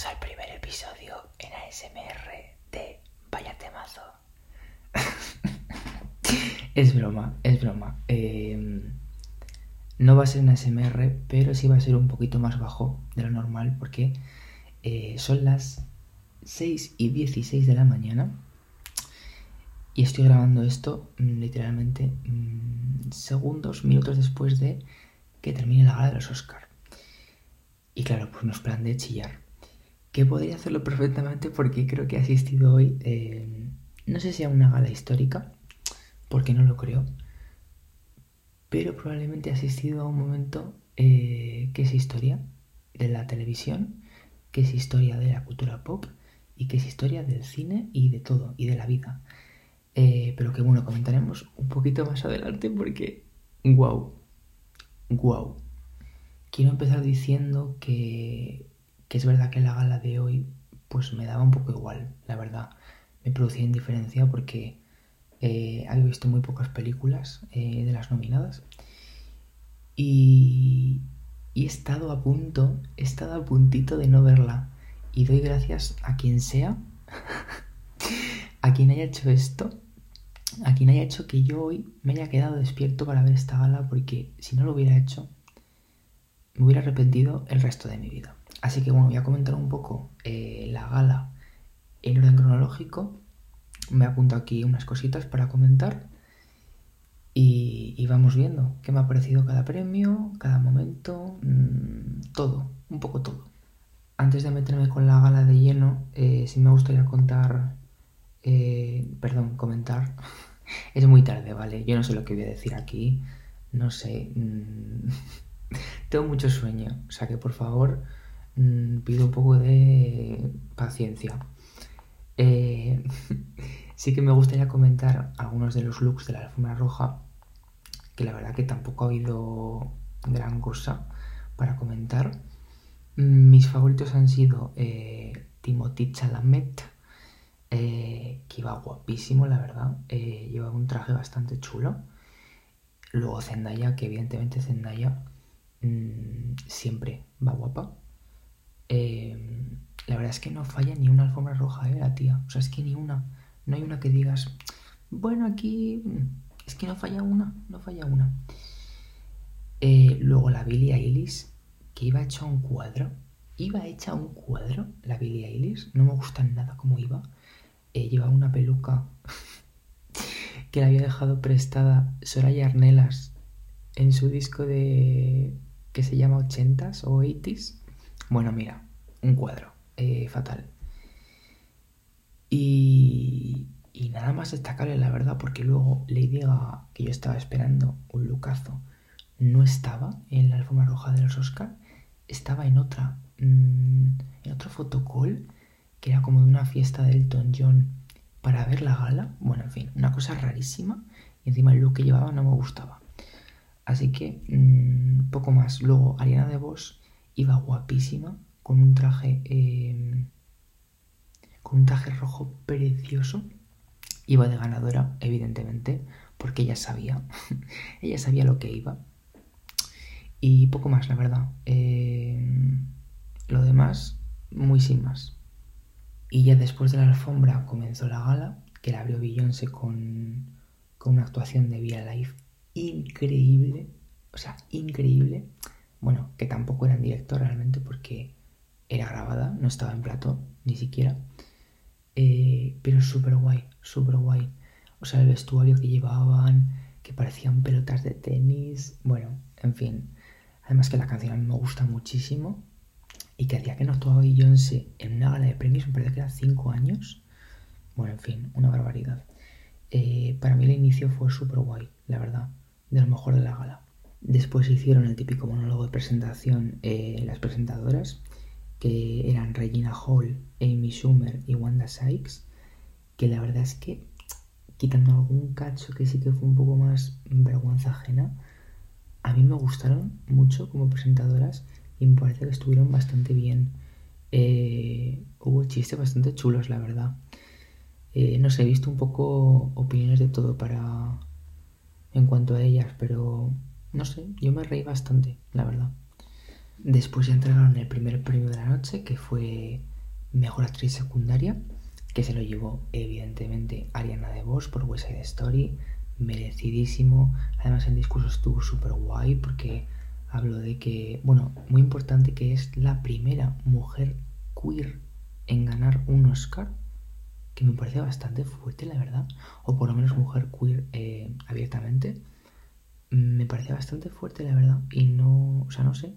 bienvenidos al primer episodio en ASMR de Vaya Temazo. es broma, es broma. Em, no va a ser un ASMR, pero sí va a ser un poquito más bajo de lo normal porque eh, son las 6 y 16 de la mañana y estoy grabando esto mm, literalmente mm, segundos, minutos después de que termine la gala de los Oscars. Y claro, pues no es plan de chillar. Que podría hacerlo perfectamente porque creo que he asistido hoy, eh, no sé si a una gala histórica, porque no lo creo, pero probablemente he asistido a un momento eh, que es historia de la televisión, que es historia de la cultura pop y que es historia del cine y de todo, y de la vida. Eh, pero que bueno, comentaremos un poquito más adelante porque, wow, wow. Quiero empezar diciendo que, es verdad que la gala de hoy pues me daba un poco igual, la verdad. Me producía indiferencia porque eh, había visto muy pocas películas eh, de las nominadas y, y he estado a punto, he estado a puntito de no verla y doy gracias a quien sea, a quien haya hecho esto, a quien haya hecho que yo hoy me haya quedado despierto para ver esta gala porque si no lo hubiera hecho me hubiera arrepentido el resto de mi vida. Así que bueno, voy a comentar un poco eh, la gala en orden cronológico. Me apunto aquí unas cositas para comentar. Y, vamos viendo qué me ha parecido cada premio, cada momento, mm, todo, un poco todo. Antes de meterme con la gala de lleno, eh, sí me gustaría contar, eh, perdón, comentar. es muy tarde, ¿vale? Yo no sé lo que voy a decir aquí, no sé. Mm, tengo mucho sueño, o sea que por favor pido un poco de paciencia. Eh, sí que me gustaría comentar algunos de los looks de la alfombra roja, que la verdad que tampoco ha habido gran cosa para comentar. Mis favoritos han sido eh, Timothy Chalamet, eh, que iba guapísimo, la verdad. Eh, llevaba un traje bastante chulo. Luego Zendaya, que evidentemente Zendaya Mm, siempre va guapa. Em, la verdad es que no falla ni una alfombra roja, ¿eh? La tía. O sea, es que ni una. No hay una que digas, bueno, aquí. Mm, es que no falla una, no falla una. Eh, luego la Billie Eilish, que iba hecha un cuadro. Iba hecha un cuadro, la Billie Eilish. No me gusta nada cómo iba. Eh, llevaba una peluca que la había dejado prestada Soraya Arnelas en su disco de que se llama 80s o 80s. Bueno, mira, un cuadro, eh, fatal. Y, y nada más destacable, la verdad, porque luego Lady Gaga, que yo estaba esperando un lucazo, no estaba en la alfombra roja de los Oscar, estaba en otra, mm, en otro fotocall, que era como de una fiesta de Elton John para ver la gala. Bueno, en fin, una cosa rarísima. Y encima el look que llevaba no me gustaba. Así que mm, poco más. Luego, Ariana de Vos iba guapísima con un traje em, con un traje rojo precioso. Iba de ganadora, evidentemente, porque ella sabía, ella sabía lo que iba. Y poco más, la verdad. Em, lo demás, muy sin más. Y ya después de la alfombra comenzó la gala, que la abrió Beyoncé con, con una actuación de Via Life increíble, o sea, increíble. Bueno, que tampoco era en directo realmente porque era grabada, no estaba en plato ni siquiera. Eh, pero súper guay, súper guay. O sea, el vestuario que llevaban, que parecían pelotas de tenis. Bueno, en fin. Además que la canción a mí me gusta muchísimo. Y que hacía que no actuaba Beyoncé en una gala de premios, me parece que era 5 años. Bueno, en fin, una barbaridad. Eh, para mí el inicio fue súper guay, la verdad de lo mejor de la gala. Después hicieron el típico monólogo de presentación eh, las presentadoras, que eran Regina Hall, Amy Schumer y Wanda Sykes, que la verdad es que, quitando algún cacho que sí que fue un poco más vergüenza ajena, a mí me gustaron mucho como presentadoras y me parece que estuvieron bastante bien. Eh, hubo chistes bastante chulos, la verdad. Eh, no sé, he visto un poco opiniones de todo para, en cuanto a ellas, pero no sé, yo me reí bastante, la verdad. Después ya entregaron el primer premio de la noche, que fue Mejor Actriz Secundaria, que se lo llevó evidentemente Ariana DeVos por West Side Story, merecidísimo. Además el discurso estuvo súper guay porque habló de que, bueno, muy importante que es la primera mujer queer en ganar un Oscar, que me parece bastante fuerte, la verdad, o por lo menos mujer queer eh, abiertamente. Me parece bastante fuerte, la verdad, y no, o sea, no sé.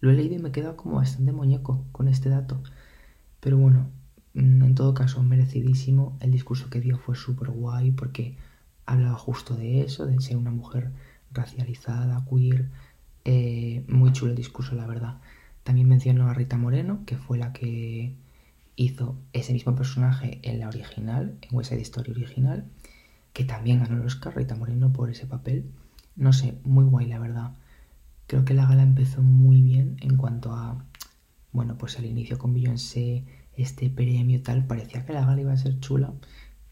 Lo he leído y me he quedado como bastante muñeco con este dato. Pero bueno, mm, en todo caso, merecidísimo. El discurso que dio fue súper guay porque hablaba justo de eso, de ser una mujer racializada, queer. Eh, muy chulo el discurso, la verdad. También mencionó a Rita Moreno, que fue la que hizo ese mismo personaje en la original, en West Side Story original, que también ganó el Oscar, Rita Moreno, por ese papel. No sé, muy guay, la verdad. Creo que la gala empezó muy bien en cuanto a, bueno, pues al inicio con Beyoncé, este premio tal, parecía que la gala iba a ser chula.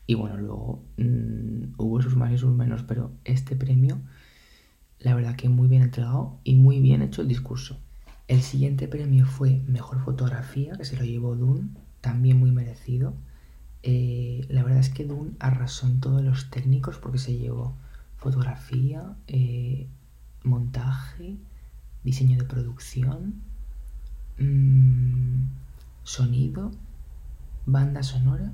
Y bueno, luego mm, hubo sus más y sus menos, pero este premio, la verdad que muy bien entregado y muy bien hecho el discurso. El siguiente premio fue Mejor Fotografía, que se lo llevó Dune, también muy merecido. Eh, la verdad es que Dune arrasó en todos los técnicos porque se llevó fotografía, eh, montaje, diseño de producción, mmm, sonido, banda sonora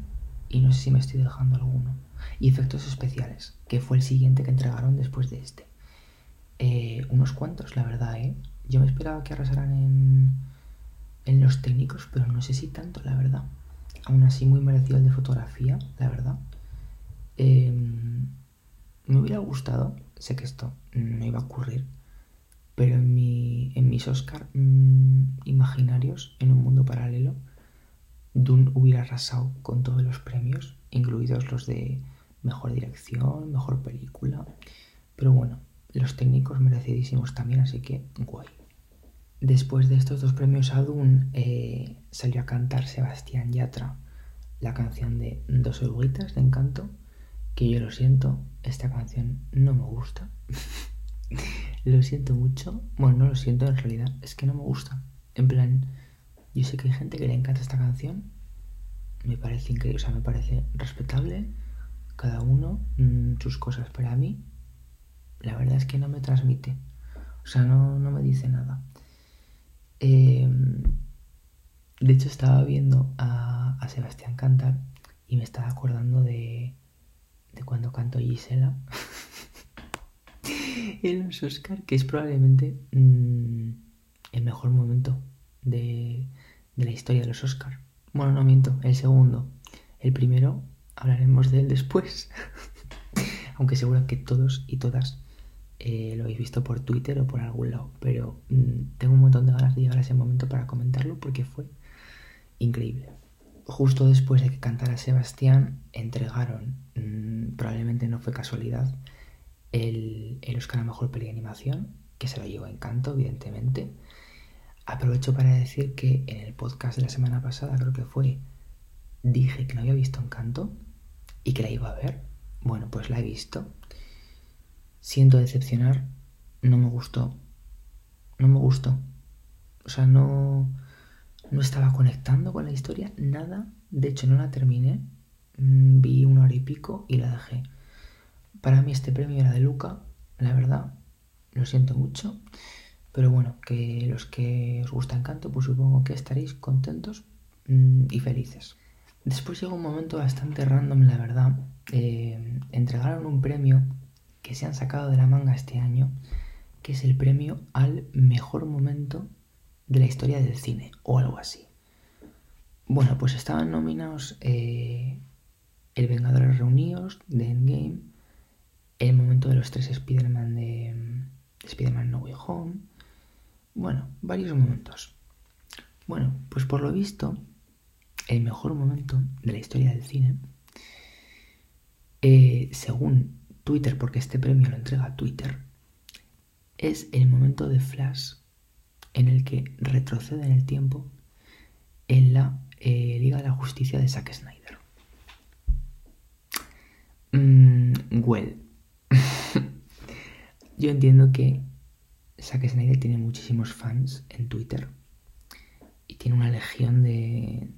y no sé si me estoy dejando alguno. Y efectos especiales, que fue el siguiente que entregaron después de este. Eh, unos cuantos, la verdad, ¿eh? Yo me esperaba que arrasaran en, en los técnicos, pero no sé si tanto, la verdad. Aún así, muy merecido el de fotografía, la verdad. Em, me hubiera gustado, sé que esto no iba a ocurrir, pero en, mi, en mis Oscar mm, imaginarios, en un mundo paralelo, Dune hubiera arrasado con todos los premios, incluidos los de mejor dirección, mejor película. Pero bueno, los técnicos merecidísimos también, así que guay. Después de estos dos premios a Dune, eh, salió a cantar Sebastián Yatra la canción de Dos oruguitas de Encanto, que yo lo siento, esta canción no me gusta. lo siento mucho. Bueno, no lo siento en realidad, es que no me gusta. En plan, yo sé que hay gente que le encanta esta canción. Me parece increíble, o sea, me parece respetable. Cada uno mmm, sus cosas, pero a mí, la verdad es que no me transmite. O sea, no, no me dice nada. Eh, de hecho, estaba viendo a, a Sebastián cantar y me estaba acordando de, de cuando canto Gisela en los Oscar, que es probablemente mmm, el mejor momento de, de, la historia de los Oscar. Bueno, no miento, el segundo. El primero hablaremos de él después. Aunque seguro que todos y todas eh, lo habéis visto por Twitter o por algún lado. Pero mmm, tengo un montón de ganas de llegar a ese momento para comentarlo porque fue increíble. Justo después de que cantara Sebastián, entregaron mmm, probablemente no fue casualidad, el, el Oscar a Mejor Peli de Animación, que se lo llevó Encanto, evidentemente. Aprovecho para decir que en el podcast de la semana pasada, creo que fue, dije que no había visto Encanto y que la iba a ver. Bueno, pues la he visto. Siento decepcionar, no me gustó. No me gustó. O sea, no, no estaba conectando con la historia, nada. De hecho, no la terminé Mm, vi una hora y pico y la dejé. Para mí este premio era de Luca, la verdad, lo siento mucho, pero bueno, que los que os gusta Encanto, pues supongo que estaréis contentos mmm, y felices. Después llegó un momento bastante random, la verdad. Eh, entregaron un premio que se han sacado de la manga este año, que es el premio al mejor momento de la historia del cine, o algo así. Bueno, pues estaban nominados eh, el Vengadores Reunidos de Endgame, el momento de los tres Spider-Man de, de Spider-Man No Way Home, bueno, varios momentos. Bueno, pues por lo visto, el mejor momento de la historia del cine, eh, según Twitter, porque este premio lo entrega Twitter, es el momento de Flash en el que retrocede en el tiempo en la eh, Liga de la Justicia de Zack Snyder. Mm, well. Yo entiendo que Zack Snyder tiene muchísimos fans en Twitter y tiene una legión de,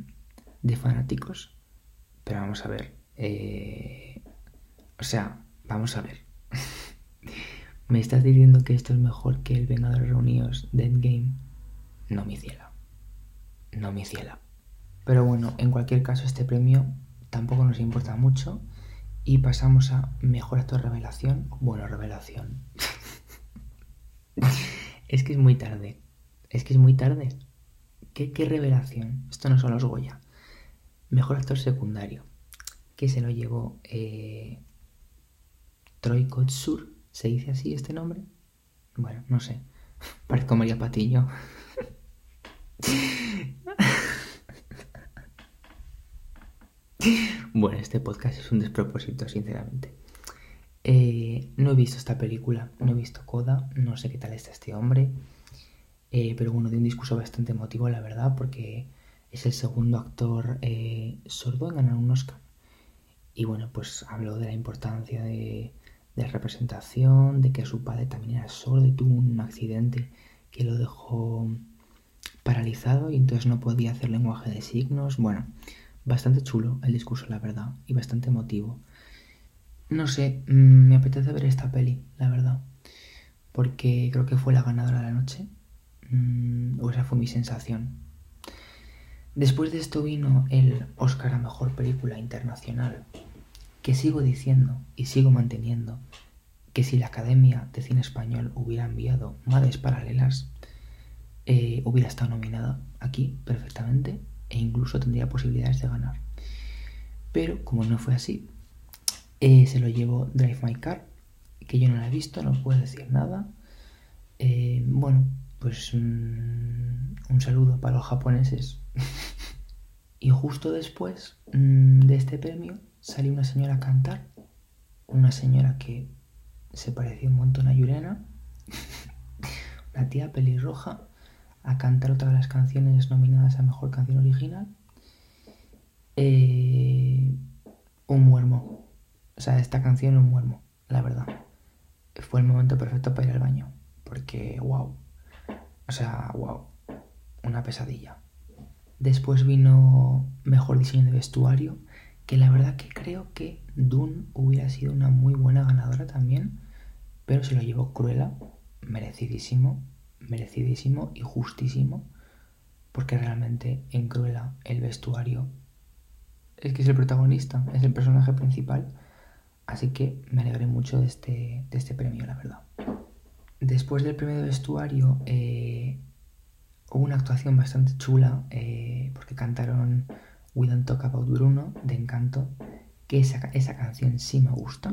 de fanáticos. Pero vamos a ver. Eh, o sea, vamos a ver. ¿Me estás diciendo que esto es mejor que el Vengador Reunidos de Endgame? No, mi ciela. No, mi ciela. Pero bueno, en cualquier caso, este premio tampoco nos importa mucho. Y pasamos a Mejor Actor Revelación. Bueno, Revelación. es que es muy tarde. Es que es muy tarde. ¿Qué, qué revelación? Esto no son los Goya. Mejor actor secundario. Que se lo llevó eh, Troy Kotsur. ¿Se dice así este nombre? Bueno, no sé. Parezco María Patillo. bueno, este podcast es un despropósito, sinceramente. Eh, no he visto esta película, no he visto Coda, no sé qué tal está este hombre. Eh, pero bueno, de un discurso bastante emotivo, la verdad, porque es el segundo actor eh, sordo en ganar un Oscar. Y bueno, pues habló de la importancia de, de representación, de que su padre también era sordo y tuvo un accidente que lo dejó paralizado y entonces no podía hacer lenguaje de signos. Bueno, bastante chulo el discurso, la verdad, y bastante emotivo. No sé, mm, me apetece ver esta peli, la verdad, porque creo que fue la ganadora de la noche, mm, o esa fue mi sensación. Después de esto vino el Oscar a Mejor Película Internacional, que sigo diciendo y sigo manteniendo que si la Academia de Cine Español hubiera enviado Madres Paralelas, eh, hubiera estado nominada aquí perfectamente e incluso tendría posibilidades de ganar. Pero como no fue así, eh, se lo llevó Drive My Car, que yo no la he visto, no puedo decir nada. Eh, bueno, pues mm, un saludo para los japoneses. y justo después mm, de este premio salió una señora a cantar, una señora que se parecía un montón a Yurena, una tía pelirroja, a cantar otra de las canciones nominadas a Mejor Canción Original. Eh, un muermo. O sea, esta canción un muermo, la verdad. Fue el momento perfecto para ir al baño. Porque, wow. O sea, wow. Una pesadilla. Después vino Mejor Diseño de Vestuario. Que la verdad que creo que Dune hubiera sido una muy buena ganadora también. Pero se lo llevó Cruella. Merecidísimo merecidísimo y justísimo, porque realmente en Cruella el vestuario es que es el protagonista, es el personaje principal, así que me alegré mucho de este, de este premio, la verdad. Después del premio de vestuario eh, hubo una actuación bastante chula, eh, porque cantaron We Don't Talk About Bruno de Encanto, que esa, esa canción sí me gusta,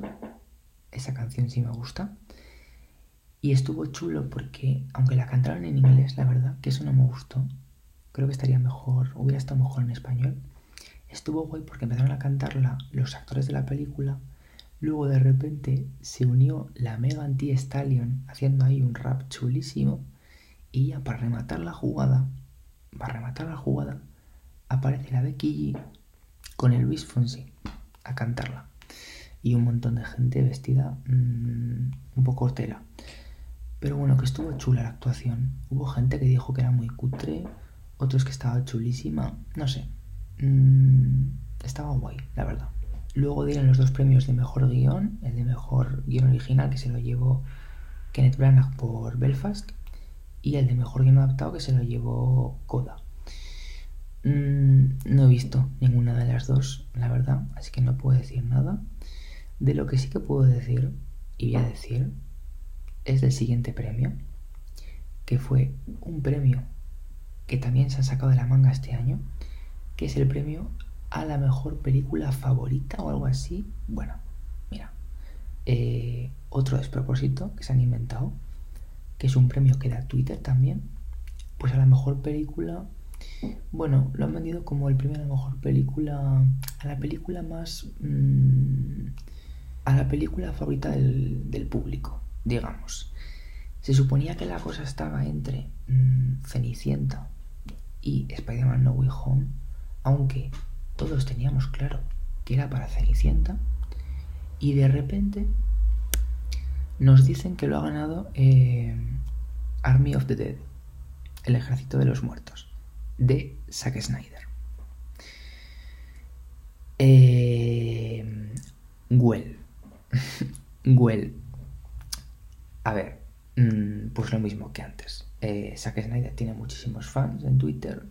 esa canción sí me gusta. Y estuvo chulo porque, aunque la cantaron en inglés, la verdad, que eso no me gustó. Creo que estaría mejor, hubiera estado mejor en español. Estuvo guay porque empezaron a cantarla los actores de la película. Luego de repente se unió la Mega Anti Stallion haciendo ahí un rap chulísimo. Y ya para rematar la jugada, para rematar la jugada, aparece la Becky con el Luis Fonsi a cantarla. Y un montón de gente vestida mmm, un poco hortera. Pero bueno, que estuvo chula la actuación. Hubo gente que dijo que era muy cutre, otros que estaba chulísima, no sé. Mm, estaba guay, la verdad. Luego dieron los dos premios de mejor guion, el de mejor guion original que se lo llevó Kenneth Branagh por Belfast y el de mejor guion adaptado que se lo llevó Coda. Mm, no he visto ninguna de las dos, la verdad, así que no puedo decir nada. De lo que sí que puedo decir, y voy a decir, es del siguiente premio, que fue un premio que también se ha sacado de la manga este año, que es el premio a la mejor película favorita o algo así. Bueno, mira, eh, otro despropósito que se han inventado, que es un premio que da Twitter también, pues a la mejor película, bueno, lo han vendido como el premio a la mejor película, a la película más... Mmm, a la película favorita del, del público digamos. Se suponía que la cosa estaba entre mm, Cenicienta y Spider-Man No Way Home, aunque todos teníamos claro que era para Cenicienta, y de repente nos dicen que lo ha ganado eh, Army of the Dead, El Ejército de los Muertos, de Zack Snyder. Eh, well. well. A ver, mm, pues lo mismo que antes. Eh, Zack Snyder tiene muchísimos fans en Twitter,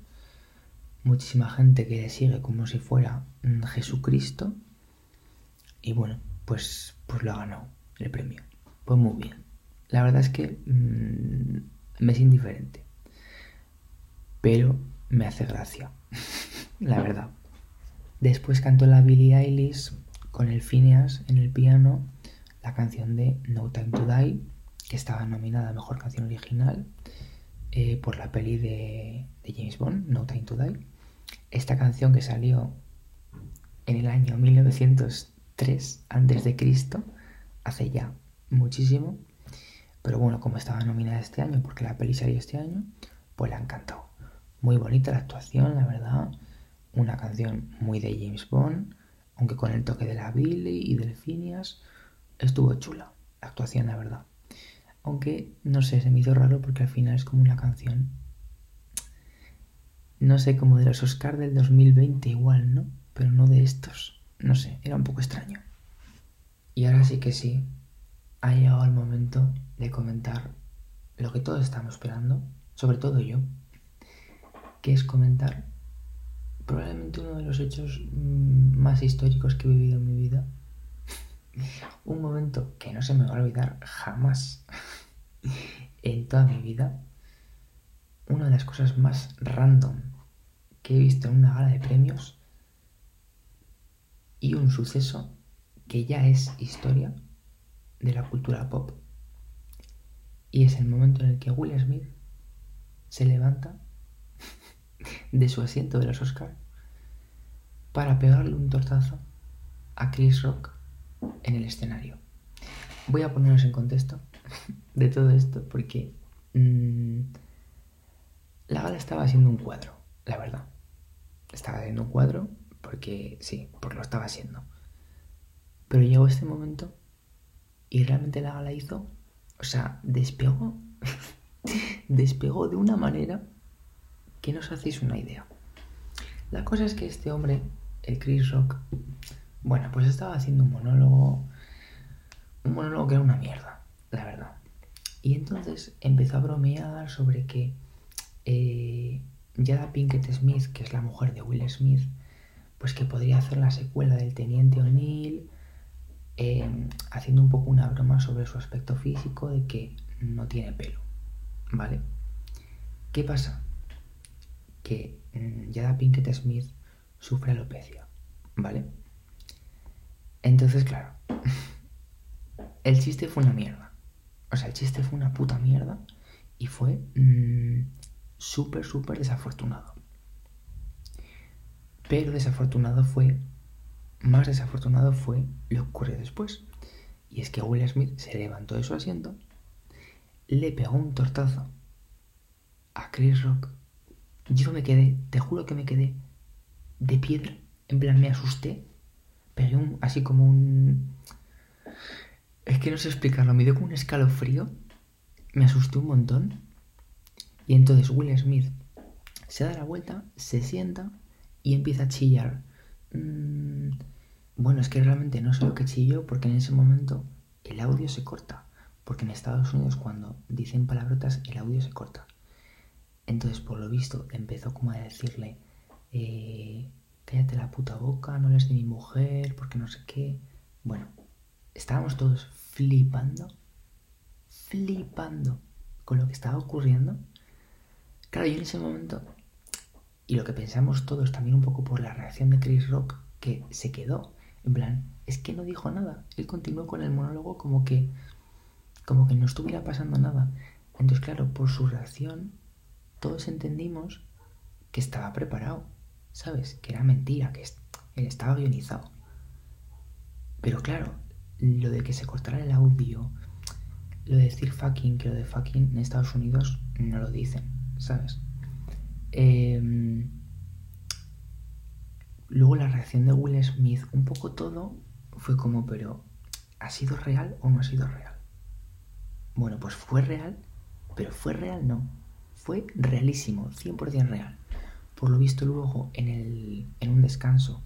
muchísima gente que le sigue como si fuera mm, Jesucristo. Y bueno, pues, pues lo ha ganado el premio. Pues muy bien. La verdad es que mm, me es indiferente. Pero me hace gracia. la verdad. Después cantó la Billie Eilish con el Phineas en el piano la canción de No Time to Die, que estaba nominada a Mejor Canción Original eh, por la peli de, de, James Bond, No Time to Die. Esta canción que salió en el año 1903 antes de Cristo, hace ya muchísimo, pero bueno, como estaba nominada este año, porque la peli salió este año, pues la han cantado. Muy bonita la actuación, la verdad una canción muy de James Bond, aunque con el toque de la Billy y del Phineas, estuvo chula la actuación, la verdad. Aunque, no sé, se me hizo raro porque al final es como una canción, no sé, como de los Oscars del 2020 igual, ¿no? Pero no de estos, no sé, era un poco extraño. Y ahora sí que sí, ha llegado el momento de comentar lo que todos estamos esperando, sobre todo yo, que es comentar probablemente uno de los hechos mm, más históricos que he vivido en mi vida. Un momento que no se me va a olvidar jamás en toda mi vida. Una de las cosas más random que he visto en una gala de premios y un suceso que ya es historia de la cultura pop. Y es el momento en el que Will Smith se levanta de su asiento de los Oscars para pegarle un tortazo a Chris Rock en el escenario. Voy a ponernos en contexto de todo esto porque mmm, la gala estaba haciendo un cuadro, la verdad. Estaba haciendo un cuadro porque sí, porque lo estaba haciendo. Pero llegó este momento y realmente la gala hizo, o sea, despegó, despegó de una manera que no os hacéis una idea. La cosa es que este hombre, el Chris Rock, bueno, pues estaba haciendo un monólogo, un monólogo que era una mierda, la verdad. Y entonces empezó a bromear sobre que eh, Jada Pinkett Smith, que es la mujer de Will Smith, pues que podría hacer la secuela del Teniente O'Neill, eh, haciendo un poco una broma sobre su aspecto físico de que no tiene pelo, ¿vale? ¿Qué pasa? Que mm, Jada Pinkett Smith sufre alopecia, ¿vale? Entonces, claro, el chiste fue una mierda. O sea, el chiste fue una puta mierda y fue mm, súper, súper desafortunado. Pero desafortunado fue, más desafortunado fue lo que ocurrió después. Y es que Will Smith se levantó de su asiento, le pegó un tortazo a Chris Rock yo me quedé, te juro que me quedé de piedra. En plan, me asusté. Pegué un, así como un... Es que no sé explicarlo, me dio como un escalofrío. Me asusté un montón. Y entonces Will Smith se da la vuelta, se sienta y empieza a chillar. Mm, bueno, es que realmente no sé lo que chilló porque en ese momento el audio se corta. Porque en Estados Unidos cuando dicen palabrotas el audio se corta. Entonces, por lo visto, empezó como a decirle, eh, cállate la puta boca, no eres de mi mujer, porque no sé qué. Bueno, estábamos todos flipando, flipando con lo que estaba ocurriendo. Claro, yo en ese momento, y lo que pensamos todos también un poco por la reacción de Chris Rock, que se quedó, en plan, es que no dijo nada. Él continuó con el monólogo como que, como que no estuviera pasando nada. Entonces, claro, por su reacción, todos entendimos que estaba preparado, ¿sabes? Que era mentira, que él estaba guionizado. Pero claro, lo de que se cortara el audio, lo de decir fucking, que lo de fucking en Estados Unidos no lo dicen, ¿sabes? Em, luego la reacción de Will Smith, un poco todo, fue como, pero ¿ha sido real o no ha sido real? Bueno, pues fue real Pero fue real, no. Fue realísimo, 100% real. Por lo visto luego en, el, en un descanso,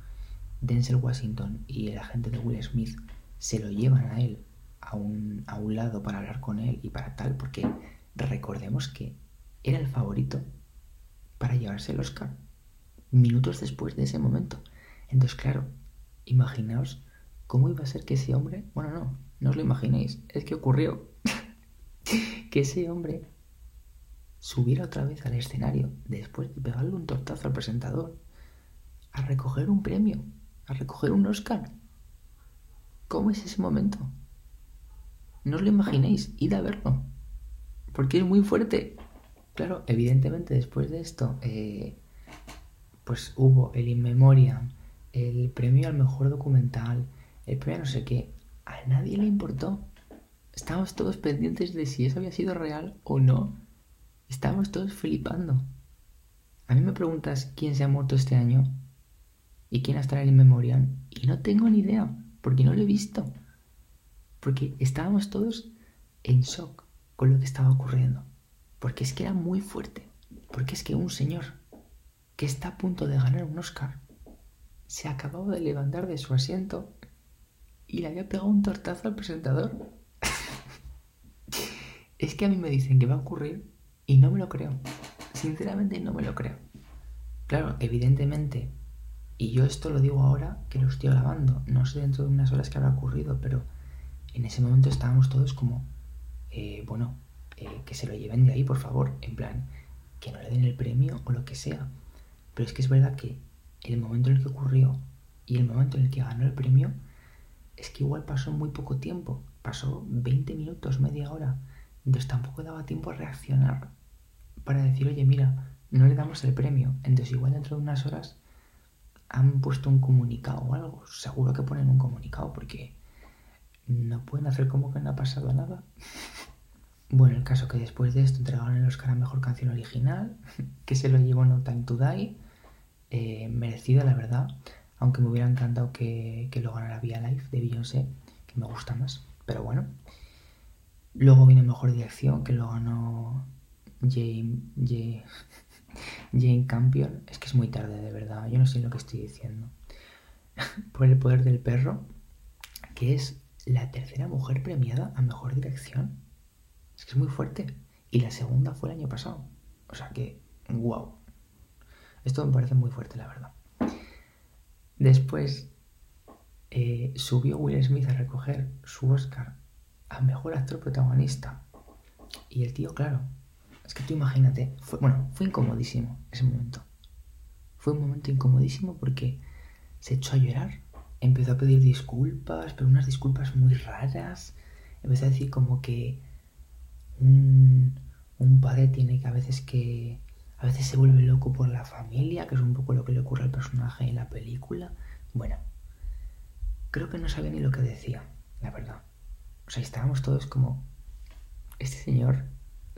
Denzel Washington y el agente de Will Smith se lo llevan a él a un, a un lado para hablar con él y para tal, porque recordemos que era el favorito para llevarse el Oscar minutos después de ese momento. Entonces, claro, imaginaos cómo iba a ser que ese hombre, bueno, no, no os lo imaginéis, es que ocurrió que ese hombre subiera otra vez al escenario después de pegarle un tortazo al presentador a recoger un premio, a recoger un Oscar. ¿Cómo es ese momento? No os lo imaginéis, id a verlo, porque es muy fuerte. Claro, evidentemente después de esto, eh, pues hubo el In Memoriam, el premio al mejor documental, el premio no sé qué. A nadie le importó. Estábamos todos pendientes de si eso había sido real o no. Estábamos todos flipando. A mí me preguntas quién se ha muerto este año y quién está en el In Memoriam y no tengo ni idea, porque no lo he visto. Porque estábamos todos en shock con lo que estaba ocurriendo. Porque es que era muy fuerte. Porque es que un señor que está a punto de ganar un Oscar se acababa de levantar de su asiento y le había pegado un tortazo al presentador. es que a mí me dicen que va a ocurrir y no me lo creo. Sinceramente no me lo creo. Claro, evidentemente, y yo esto lo digo ahora que lo estoy grabando, no sé dentro de unas horas que habrá ocurrido, pero en ese momento estábamos todos como, eh, bueno, eh, que se lo lleven de ahí, por favor, en plan, que no le den el premio o lo que sea. Pero es que es verdad que el momento en el que ocurrió y el momento en el que ganó el premio, es que igual pasó muy poco tiempo, pasó 20 minutos, media hora, entonces tampoco daba tiempo a reaccionar para decir, oye, mira, no le damos el premio, entonces igual dentro de unas horas han puesto un comunicado o algo, seguro que ponen un comunicado porque no pueden hacer como que no ha pasado nada. Bueno, el caso que después de esto entregaron el Oscar a Mejor Canción Original, que se lo llevó No Time to Die, eh, merecida la verdad, aunque me hubiera encantado que, lo ganara Via Life de Beyoncé, que me gusta más, pero bueno. Luego viene Mejor Dirección, que lo ganó Jane, Jane, Jane Campion. Es que es muy tarde, de verdad, yo no sé lo que estoy diciendo. Por el poder del perro, que es la tercera mujer premiada a Mejor Dirección. Es que es muy fuerte. Y la segunda fue el año pasado. O sea que, wow. Esto me parece muy fuerte, la verdad. Después eh, subió Will Smith a recoger su Oscar a Mejor Actor Protagonista. Y el tío, claro, es que tú imagínate, bueno, fue incomodísimo ese momento. Fue un momento incomodísimo porque se echó a llorar empezó a pedir disculpas, pero unas disculpas muy raras. Empezó a decir como que un, un padre tiene que a veces que... A veces se vuelve loco por la familia, que es un poco lo que le ocurre al personaje en la película. Bueno, creo que no sabía ni lo que decía, la verdad. O sea, estábamos todos como... Este señor,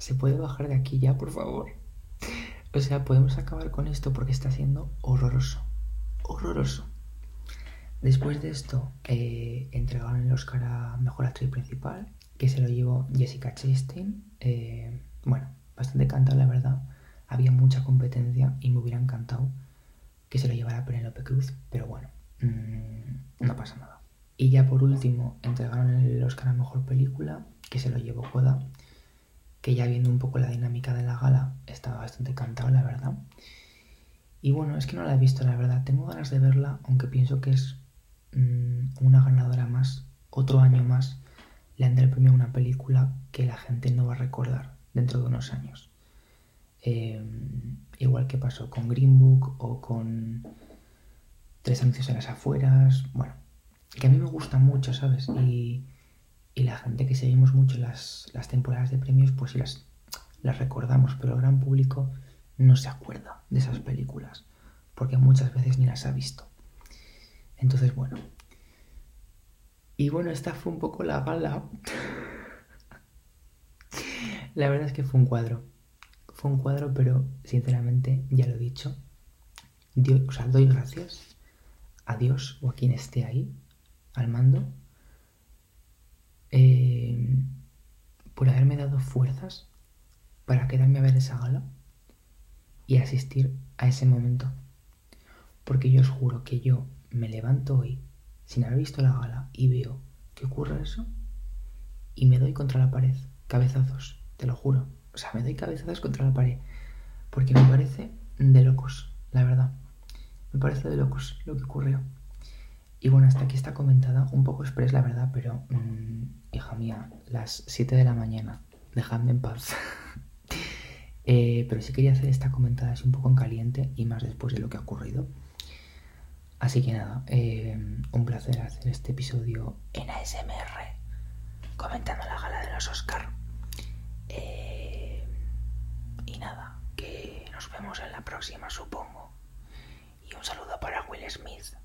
¿se puede bajar de aquí ya, por favor? O sea, podemos acabar con esto porque está siendo horroroso. Horroroso. Después de esto, eh, entregaron el Oscar a Mejor Actriz Principal, que se lo llevó Jessica Chastain. Eh, bueno, bastante cantado, la verdad. Había mucha competencia y me hubiera encantado que se lo llevara Penelope Cruz, pero bueno, mm, no pasa nada. Y ya por último, entregaron el Oscar a Mejor Película, que se lo llevó Coda, que ya viendo un poco la dinámica de la gala, estaba bastante cantado, la verdad. Y bueno, es que no la he visto, la verdad. Tengo ganas de verla, aunque pienso que es Mm, una ganadora más, otro año más, le han el premio a una película que la gente no va a recordar dentro de unos años. Em, igual que pasó con Green Book o con Tres anuncios en las afueras. Bueno, que a mí me gusta mucho, ¿sabes? Y, la gente que seguimos mucho las, las temporadas de premios, pues las, las recordamos, pero el gran público no se acuerda de esas películas, porque muchas veces ni las ha visto. Entonces, bueno. Y bueno, esta fue un poco la gala. la verdad es que fue un cuadro. Fue un cuadro, pero sinceramente, ya lo he dicho. Dios, o sea, doy gracias a Dios o a quien esté ahí, al mando, eh, por haberme dado fuerzas para quedarme a ver esa gala y asistir a ese momento. Porque yo os juro que yo me levanto hoy sin haber visto la gala y veo que ocurre eso y me doy contra la pared, cabezazos, te lo juro. O sea, me doy cabezazos contra la pared porque me parece de locos, la verdad. Me parece de locos lo que ocurrió. Y bueno, hasta aquí está comentada, un poco express la verdad, pero mm, hija mía, las 7 de la mañana, dejadme en paz. Eh, pero sí quería hacer esta comentada así un poco en caliente y más después de lo que ha ocurrido. Así que nada, eh, un placer hacer este episodio en ASMR, comentando la gala de los Oscar. Eh, y nada, que nos vemos en la próxima, supongo. Y un saludo para Will Smith.